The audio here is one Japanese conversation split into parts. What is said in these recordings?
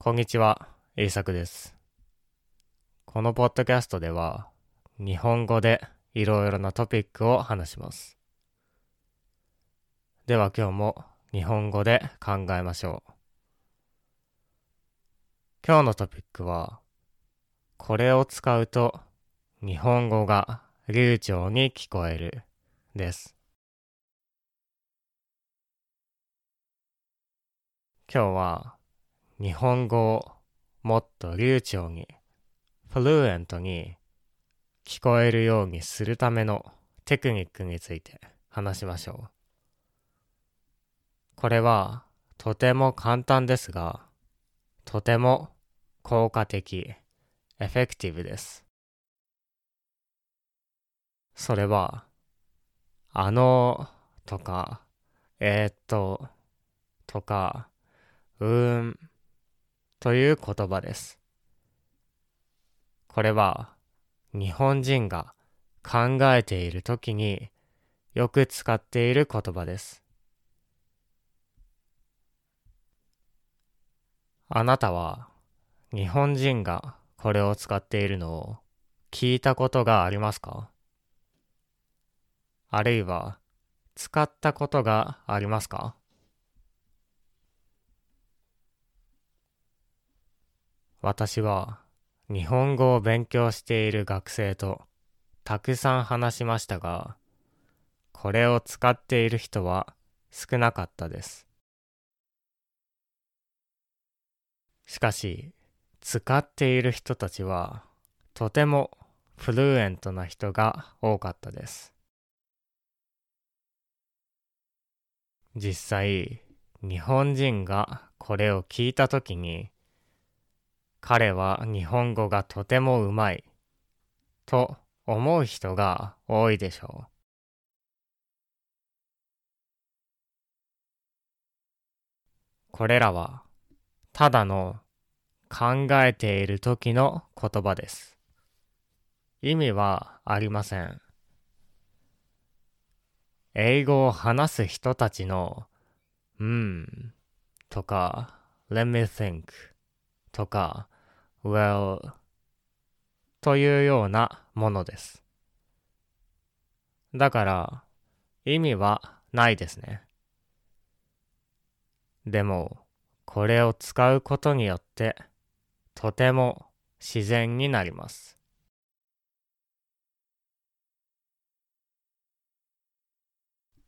こんにちは、イーサクです。このポッドキャストでは、日本語でいろいろなトピックを話します。では今日も日本語で考えましょう。今日のトピックは、これを使うと日本語が流暢に聞こえるです。今日は日本語をもっと流暢に、フルエントに聞こえるようにするためのテクニックについて話しましょう。これはとても簡単ですが、とても効果的、エフェクティブです。それは、あのとか、えー、っと、とか、うーん、という言葉です。これは日本人が考えているときによく使っている言葉です。あなたは日本人がこれを使っているのを聞いたことがありますか？あるいは使ったことがありますか？私は日本語を勉強している学生とたくさん話しましたが、これを使っている人は少なかったです。しかし、使っている人たちはとてもフルエントな人が多かったです。実際、日本人がこれを聞いたときに、彼は日本語がとてもうまいと思う人が多いでしょう。これらはただの考えている時の言葉です。意味はありません。英語を話す人たちのうんとか let me think とか well というようなものです。だから意味はないですね。でもこれを使うことによってとても自然になります。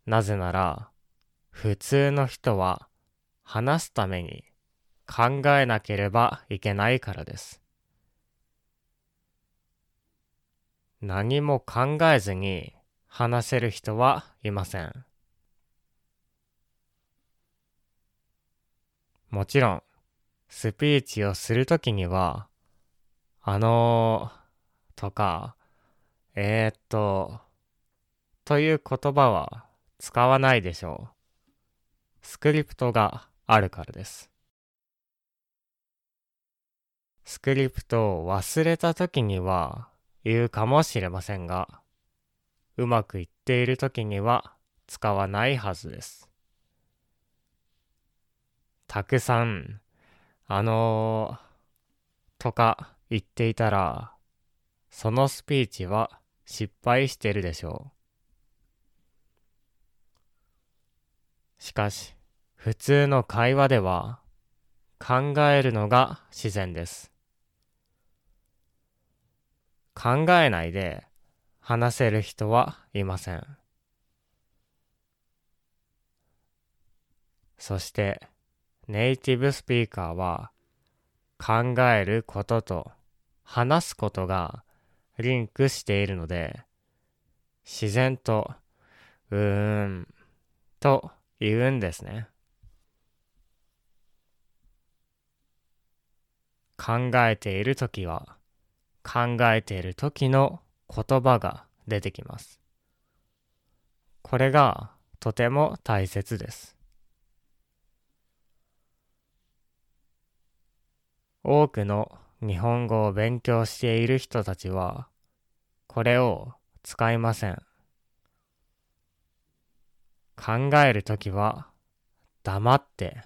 なぜなら普通の人は話すために考えなければいけないからです。何も考えずに話せる人はいません。もちろん、スピーチをするときには、あのー、とか、えー、っと、という言葉は使わないでしょう。スクリプトがあるからです。スクリプトを忘れた時には言うかもしれませんが、うまくいっている時には使わないはずです。たくさん、あのー、とか言っていたら、そのスピーチは失敗してるでしょう。しかし、普通の会話では考えるのが自然です。考えないで話せる人はいません。そしてネイティブスピーカーは考えることと話すことがリンクしているので自然とうーんと言うんですね。考えているときは考えているときの言葉が出てきます。これがとても大切です。多くの日本語を勉強している人たちはこれを使いません。考えるときは黙って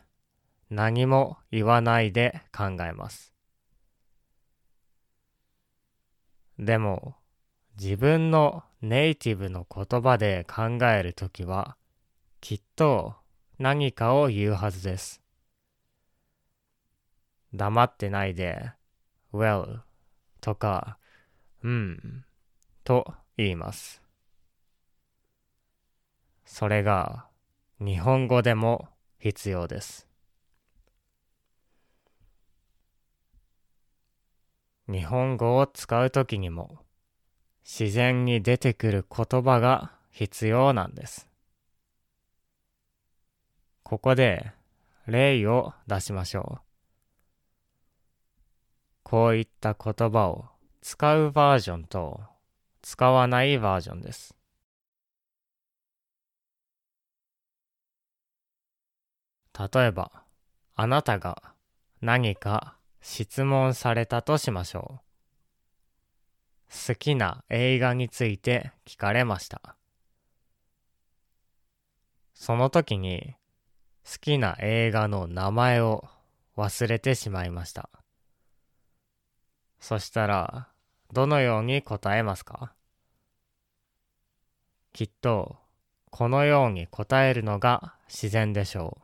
何も言わないで考えます。でも、自分のネイティブの言葉で考えるときは、きっと何かを言うはずです。黙ってないで、well とか、うん、と言います。それが日本語でも必要です。日本語を使うときにも自然に出てくる言葉が必要なんです。ここで例を出しましょう。こういった言葉を使うバージョンと使わないバージョンです。例えば、あなたが何か質問されたとしましょう。好きな映画について聞かれました。その時に好きな映画の名前を忘れてしまいました。そしたら、どのように答えますか？きっと、このように答えるのが自然でしょう。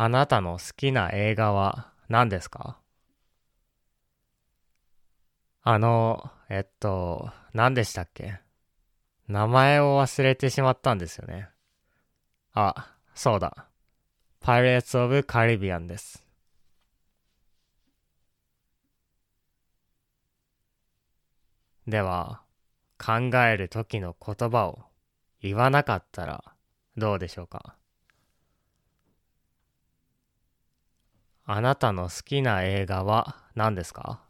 あなたの好きな映画は何ですか？あの、えっと、何でしたっけ？名前を忘れてしまったんですよね。あ、そうだ。Pirates of Caribbean です。では、考える時の言葉を言わなかったらどうでしょうか？あなたの好きな映画は何ですか？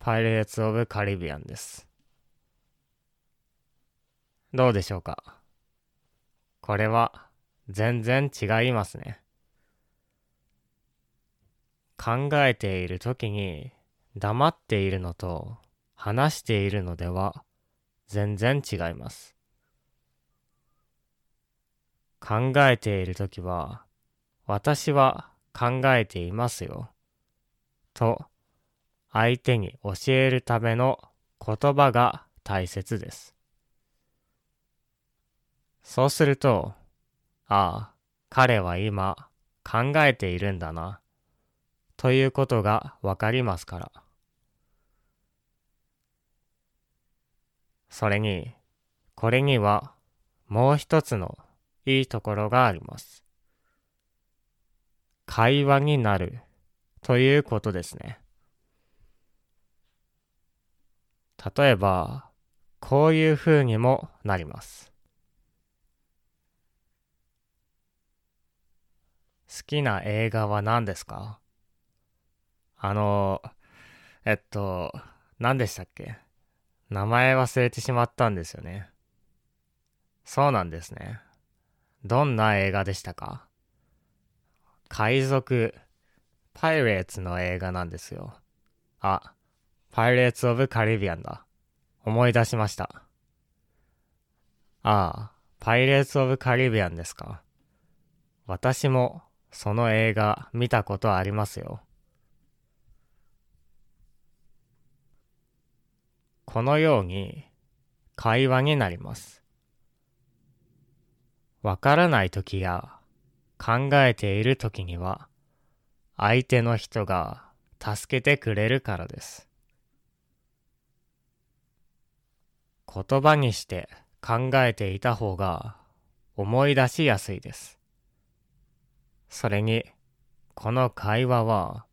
パイレーツ・オブ・カリビアンです。どうでしょうか？これは全然違いますね。考えている時に黙っているのと話しているのでは全然違います。考えている時は私は考えていますよと相手に教えるための言葉が大切です。そうすると、ああ、彼は今考えているんだな、ということがわかりますから。それに、これにはもう一つのいいところがあります。会話になるということですね。例えば、こういう風にもなります。好きな映画は何ですか？あの、えっと、何でしたっけ？名前忘れてしまったんですよね。そうなんですね。どんな映画でしたか？海賊、パイレーツの映画なんですよ。あ、パイレーツ・オブ・カリビアンだ。思い出しました。ああ、パイレーツ・オブ・カリビアンですか？私もその映画見たことありますよ。このように会話になります。わからないときや考えているときには相手の人が助けてくれるからです。言葉にして考えていた方が思い出しやすいです。それに、この会話は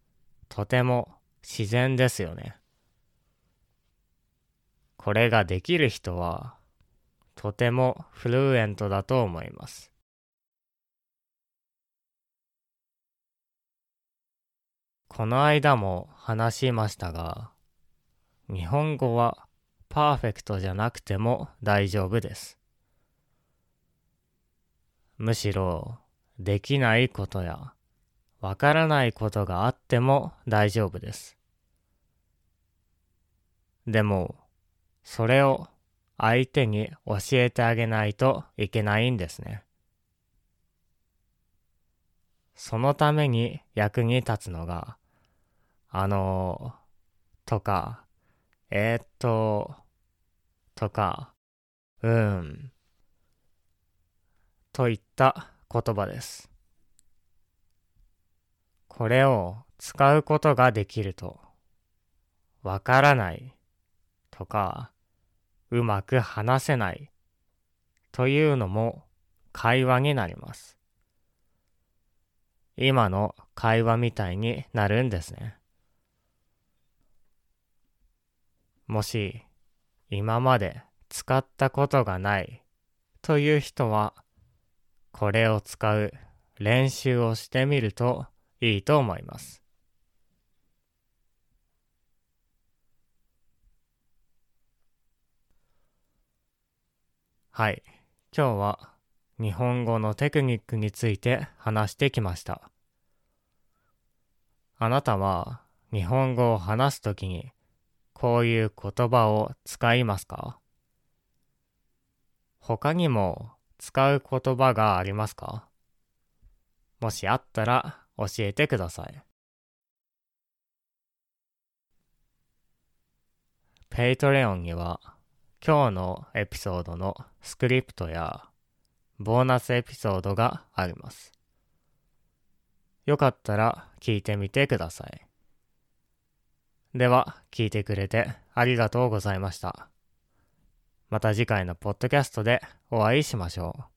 とても自然ですよね。これができる人はとてもフルエントだと思います。この間も話しましたが、日本語はパーフェクトじゃなくても大丈夫です。むしろ、できないことや、わからないことがあっても大丈夫です。でも、それを相手に教えてあげないといけないんですね。そのために役に立つのが、あのー、とか、えー、っと、とか、うん、といった言葉です。これを使うことができると、わからないとか、うまく話せないというのも会話になります。今の会話みたいになるんですね。もし今まで使ったことがないという人はこれを使う練習をしてみるといいと思います。はい。今日は日本語のテクニックについて話してきました。あなたは日本語を話すときにこういう言葉を使いますか？他にも使う言葉がありますか？もしあったら教えてください。Patreon には今日のエピソードのスクリプトやボーナスエピソードがあります。よかったら聞いてみてください。では、聞いてくれてありがとうございました。また次回のポッドキャストでお会いしましょう。